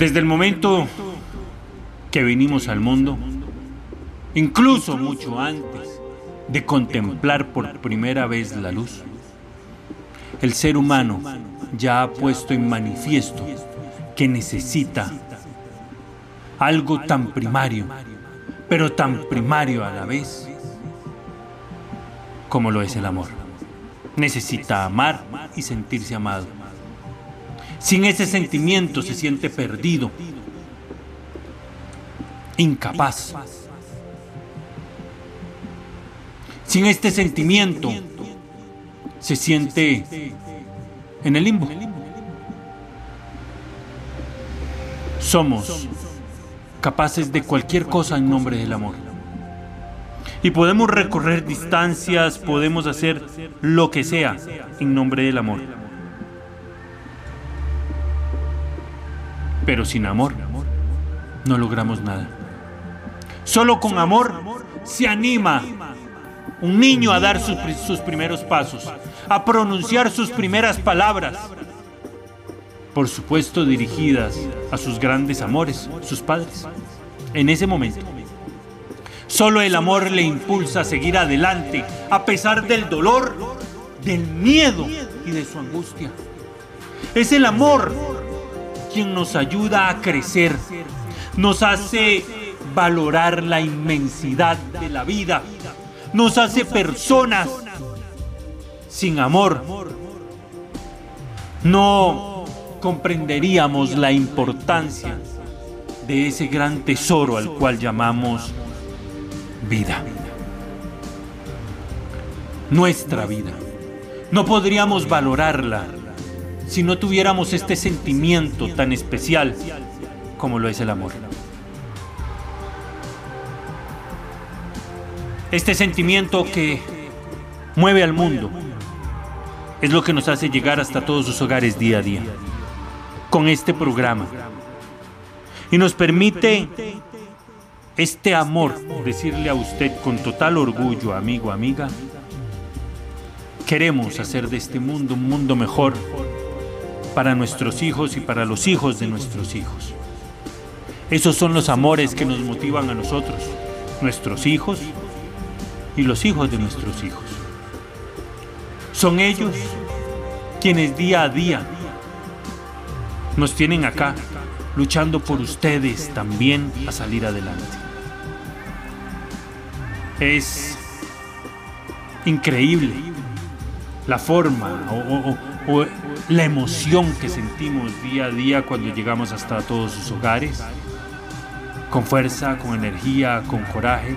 Desde el momento que vinimos al mundo, incluso mucho antes de contemplar por primera vez la luz, el ser humano ya ha puesto en manifiesto que necesita algo tan primario, pero tan primario a la vez como lo es el amor. Necesita amar y sentirse amado. Sin ese sentimiento se siente perdido, incapaz. Sin este sentimiento se siente en el limbo. Somos capaces de cualquier cosa en nombre del amor. Y podemos recorrer distancias, podemos hacer lo que sea en nombre del amor. Pero sin amor no logramos nada. Solo con amor se anima un niño a dar sus, sus primeros pasos, a pronunciar sus primeras palabras, por supuesto dirigidas a sus grandes amores, sus padres. En ese momento, solo el amor le impulsa a seguir adelante a pesar del dolor, del miedo y de su angustia. Es el amor quien nos ayuda a crecer, nos hace valorar la inmensidad de la vida, nos hace personas sin amor. No comprenderíamos la importancia de ese gran tesoro al cual llamamos vida. Nuestra vida. No podríamos valorarla si no tuviéramos este sentimiento tan especial como lo es el amor. Este sentimiento que mueve al mundo es lo que nos hace llegar hasta todos sus hogares día a día con este programa. Y nos permite este amor, decirle a usted con total orgullo, amigo, amiga, queremos hacer de este mundo un mundo mejor para nuestros hijos y para los hijos de nuestros hijos. Esos son los amores que nos motivan a nosotros, nuestros hijos y los hijos de nuestros hijos. Son ellos quienes día a día nos tienen acá, luchando por ustedes también a salir adelante. Es increíble la forma o, la emoción que sentimos día a día cuando llegamos hasta todos sus hogares, con fuerza, con energía, con coraje.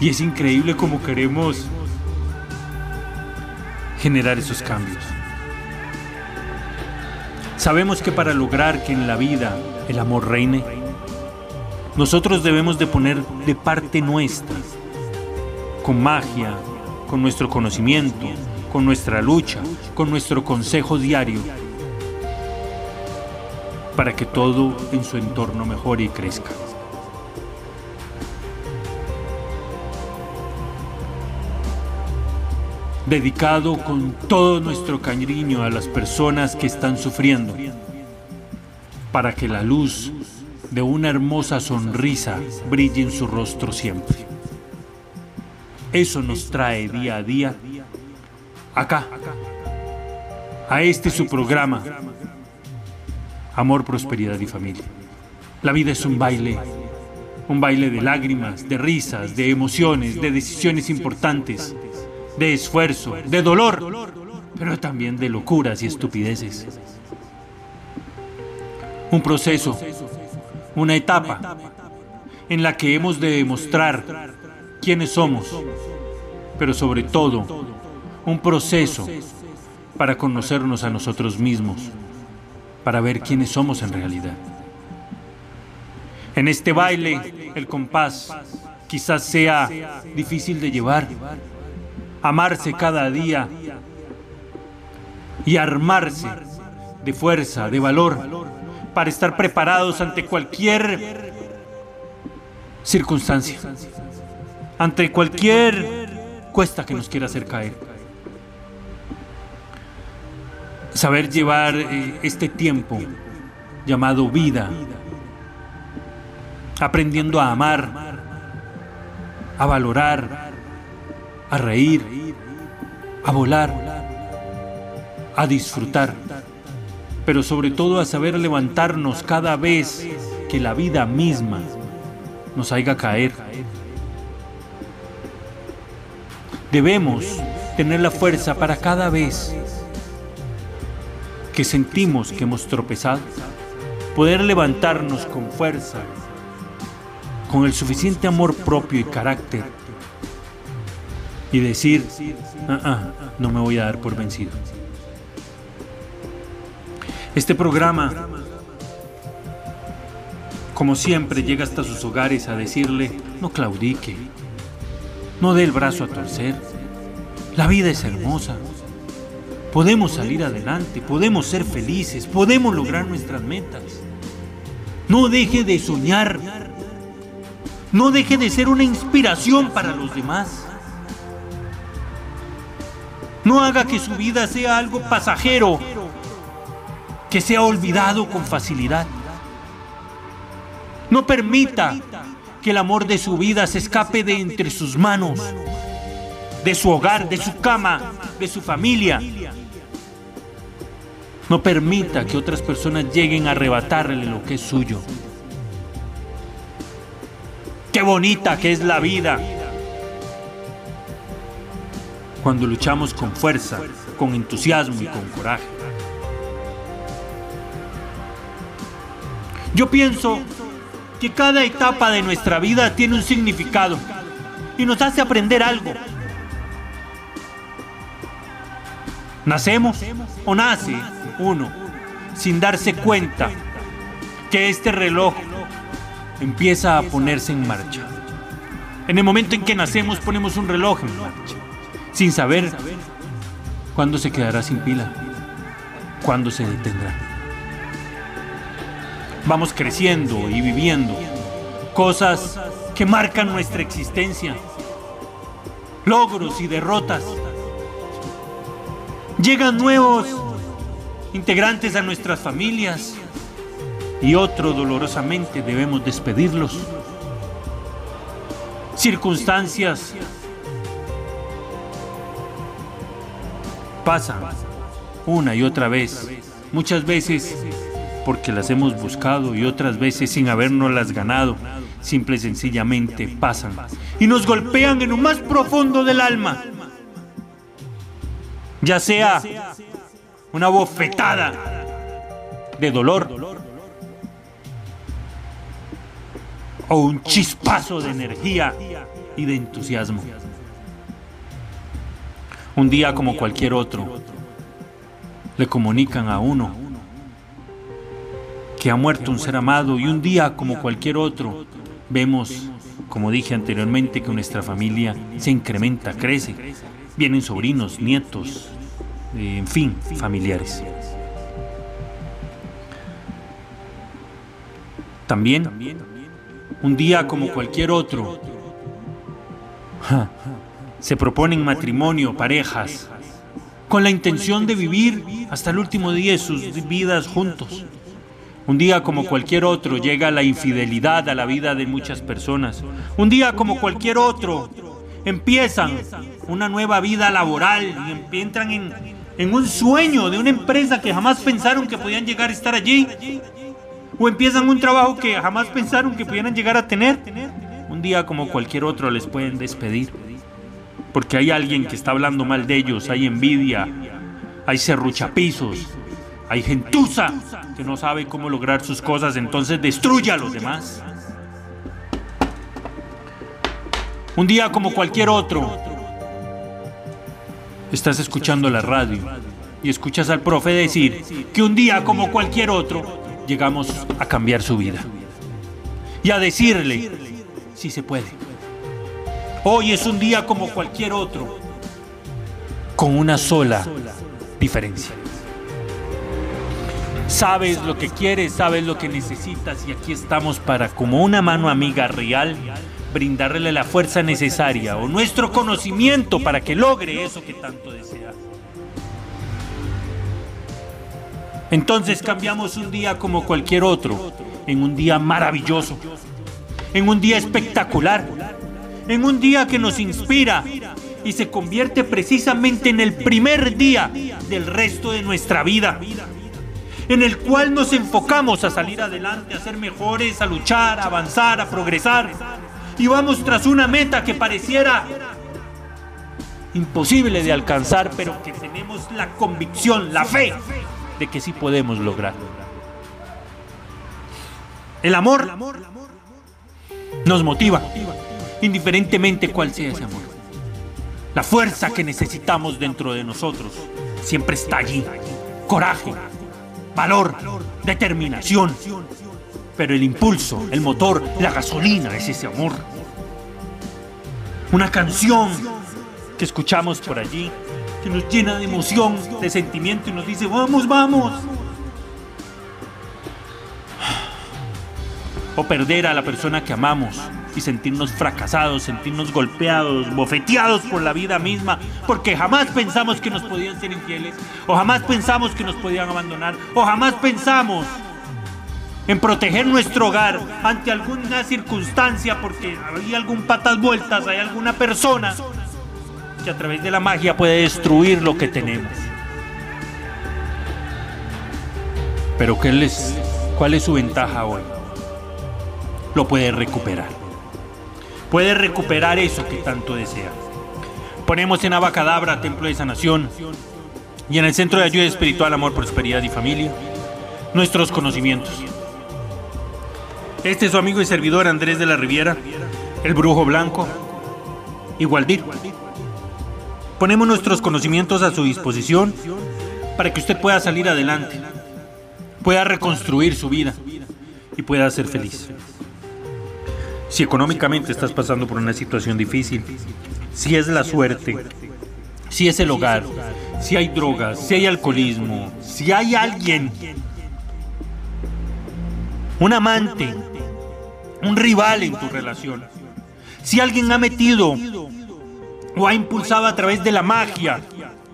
Y es increíble cómo queremos generar esos cambios. Sabemos que para lograr que en la vida el amor reine, nosotros debemos de poner de parte nuestra, con magia, con nuestro conocimiento, con nuestra lucha, con nuestro consejo diario, para que todo en su entorno mejore y crezca. dedicado con todo nuestro cariño a las personas que están sufriendo, para que la luz de una hermosa sonrisa brille en su rostro siempre. Eso nos trae día a día acá, a este su programa, amor, prosperidad y familia. La vida es un baile, un baile de lágrimas, de risas, de emociones, de decisiones importantes, de esfuerzo, de dolor, pero también de locuras y estupideces. Un proceso, una etapa en la que hemos de demostrar quiénes somos, pero sobre todo un proceso para conocernos a nosotros mismos, para ver quiénes somos en realidad. En este baile, el compás quizás sea difícil de llevar. Amarse cada día y armarse de fuerza, de valor, para estar preparados ante cualquier circunstancia, ante cualquier cuesta que nos quiera hacer caer. Saber llevar eh, este tiempo llamado vida aprendiendo a amar, a valorar, a reír, a volar, a disfrutar, pero sobre todo a saber levantarnos cada vez que la vida misma nos haga caer. Debemos tener la fuerza para cada vez que sentimos que hemos tropezado, poder levantarnos con fuerza con el suficiente amor propio y carácter y decir, ah, ah, no me voy a dar por vencido. Este programa, como siempre, llega hasta sus hogares a decirle, no claudique, no dé el brazo a torcer, la vida es hermosa, podemos salir adelante, podemos ser felices, podemos lograr nuestras metas. No deje de soñar, no deje de ser una inspiración para los demás. No haga que su vida sea algo pasajero, que sea olvidado con facilidad. No permita que el amor de su vida se escape de entre sus manos, de su hogar, de su cama, de su familia. No permita que otras personas lleguen a arrebatarle lo que es suyo. Qué bonita que es la vida. Cuando luchamos con fuerza, con entusiasmo y con coraje. Yo pienso que cada etapa de nuestra vida tiene un significado y nos hace aprender algo. Nacemos o nace uno sin darse cuenta que este reloj empieza a ponerse en marcha. En el momento en que nacemos ponemos un reloj en marcha, sin saber cuándo se quedará sin pila, cuándo se detendrá. Vamos creciendo y viviendo cosas que marcan nuestra existencia, logros y derrotas. Llegan nuevos integrantes a nuestras familias, y otro dolorosamente debemos despedirlos. Circunstancias pasan una y otra vez, muchas veces porque las hemos buscado y otras veces sin habernos las ganado, simple y sencillamente pasan y nos golpean en lo más profundo del alma. Ya sea una bofetada de dolor o un chispazo de energía y de entusiasmo. Un día como cualquier otro, le comunican a uno que ha muerto un ser amado y un día como cualquier otro, vemos, como dije anteriormente, que nuestra familia se incrementa, crece. Vienen sobrinos, nietos, en fin, familiares. También un día como cualquier otro. Se proponen matrimonio, parejas, con la intención de vivir hasta el último día de sus vidas juntos. Un día como cualquier otro llega la infidelidad a la vida de muchas personas. Un día como cualquier otro empiezan una nueva vida laboral y entran en en un sueño de una empresa que jamás pensaron que podían llegar a estar allí, o empiezan un trabajo que jamás pensaron que pudieran llegar a tener, un día como cualquier otro les pueden despedir. Porque hay alguien que está hablando mal de ellos, hay envidia, hay serruchapisos, hay gentuza que no sabe cómo lograr sus cosas, entonces destruye a los demás. Un día como cualquier otro, estás escuchando la radio y escuchas al profe decir que un día como cualquier otro, llegamos a cambiar su vida. Y a decirle, si se puede. Hoy es un día como cualquier otro, con una sola diferencia. Sabes lo que quieres, sabes lo que necesitas y aquí estamos para, como una mano amiga real, brindarle la fuerza necesaria o nuestro conocimiento para que logre eso que tanto desea. Entonces cambiamos un día como cualquier otro en un día maravilloso, en un día espectacular, en un día que nos inspira y se convierte precisamente en el primer día del resto de nuestra vida, en el cual nos enfocamos a salir adelante, a ser mejores, a luchar, a avanzar, a progresar, y vamos tras una meta que pareciera imposible de alcanzar, pero que tenemos la convicción, la fe de que sí podemos lograr. El amor nos motiva, indiferentemente cuál sea ese amor. La fuerza que necesitamos dentro de nosotros siempre está allí. Coraje, valor, determinación. Pero el impulso, el motor, la gasolina es ese amor. Una canción que escuchamos por allí que nos llena de emoción, de sentimiento y nos dice, vamos, vamos. O perder a la persona que amamos y sentirnos fracasados, sentirnos golpeados, bofeteados por la vida misma, porque jamás pensamos que nos podían ser infieles, o jamás pensamos que nos podían abandonar, o jamás pensamos en proteger nuestro hogar ante alguna circunstancia, porque hay algún patas vueltas, hay alguna persona que a través de la magia puede destruir lo que tenemos. Pero ¿qué les, ¿cuál es su ventaja hoy? Lo puede recuperar. Puede recuperar eso que tanto desea. Ponemos en Abacadabra, Templo de Sanación, y en el Centro de Ayuda Espiritual, Amor, Prosperidad y Familia, nuestros conocimientos. Este es su amigo y servidor Andrés de la Riviera, el Brujo Blanco, Igualdir. Ponemos nuestros conocimientos a su disposición para que usted pueda salir adelante, pueda reconstruir su vida y pueda ser feliz. Si económicamente estás pasando por una situación difícil, si es la suerte, si es el hogar, si hay drogas, si hay alcoholismo, si hay alguien, un amante, un rival en tu relación, si alguien ha metido o ha impulsado a través de la magia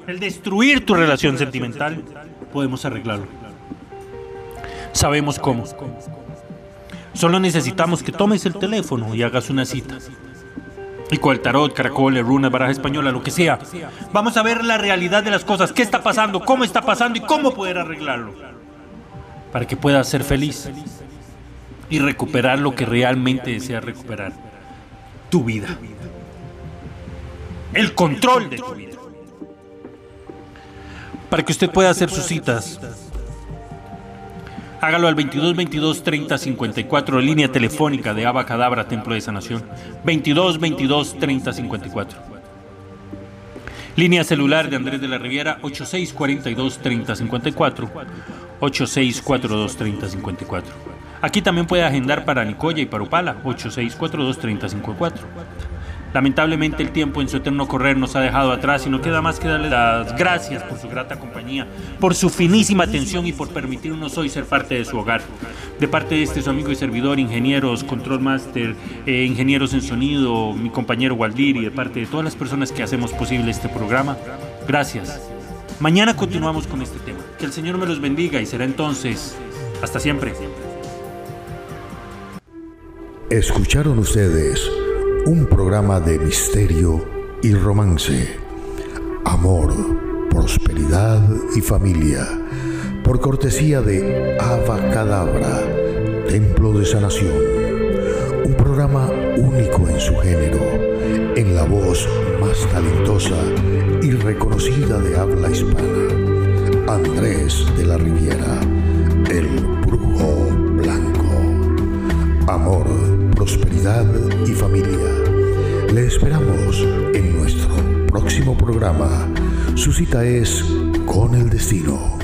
el destruir tu relación sentimental, podemos arreglarlo. Sabemos cómo. Solo necesitamos que tomes el teléfono y hagas una cita. Y el tarot, caracoles, runas, baraja española, lo que sea. Vamos a ver la realidad de las cosas, qué está pasando, cómo está pasando y cómo poder arreglarlo. Para que puedas ser feliz y recuperar lo que realmente deseas recuperar. Tu vida el control de tu vida. Para que usted pueda hacer sus citas, hágalo al 22 22 30 54, línea telefónica de Abacadabra Templo de Sanación. 22 22 30 54. Línea celular de Andrés de la Riviera 86 42 30 54. 86 42 30 54. Aquí también puede agendar para Nicoya y para Upala 86 42 30 54. Lamentablemente el tiempo en su eterno correr nos ha dejado atrás y no queda más que darle las gracias por su grata compañía, por su finísima atención y por permitirnos hoy ser parte de su hogar. De parte de este su amigo y servidor, ingenieros, control master, eh, ingenieros en sonido, mi compañero Waldir y de parte de todas las personas que hacemos posible este programa, gracias. Mañana continuamos con este tema. Que el Señor me los bendiga y será entonces hasta siempre. Escucharon ustedes un programa de misterio y romance, amor, prosperidad y familia, por cortesía de Ava Cadabra, Templo de Sanación, un programa único en su género, en la voz más talentosa y reconocida de habla hispana, Andrés de la Riviera, el brujo blanco. Amor, prosperidad y familia. Le esperamos en nuestro próximo programa. Su cita es con el destino.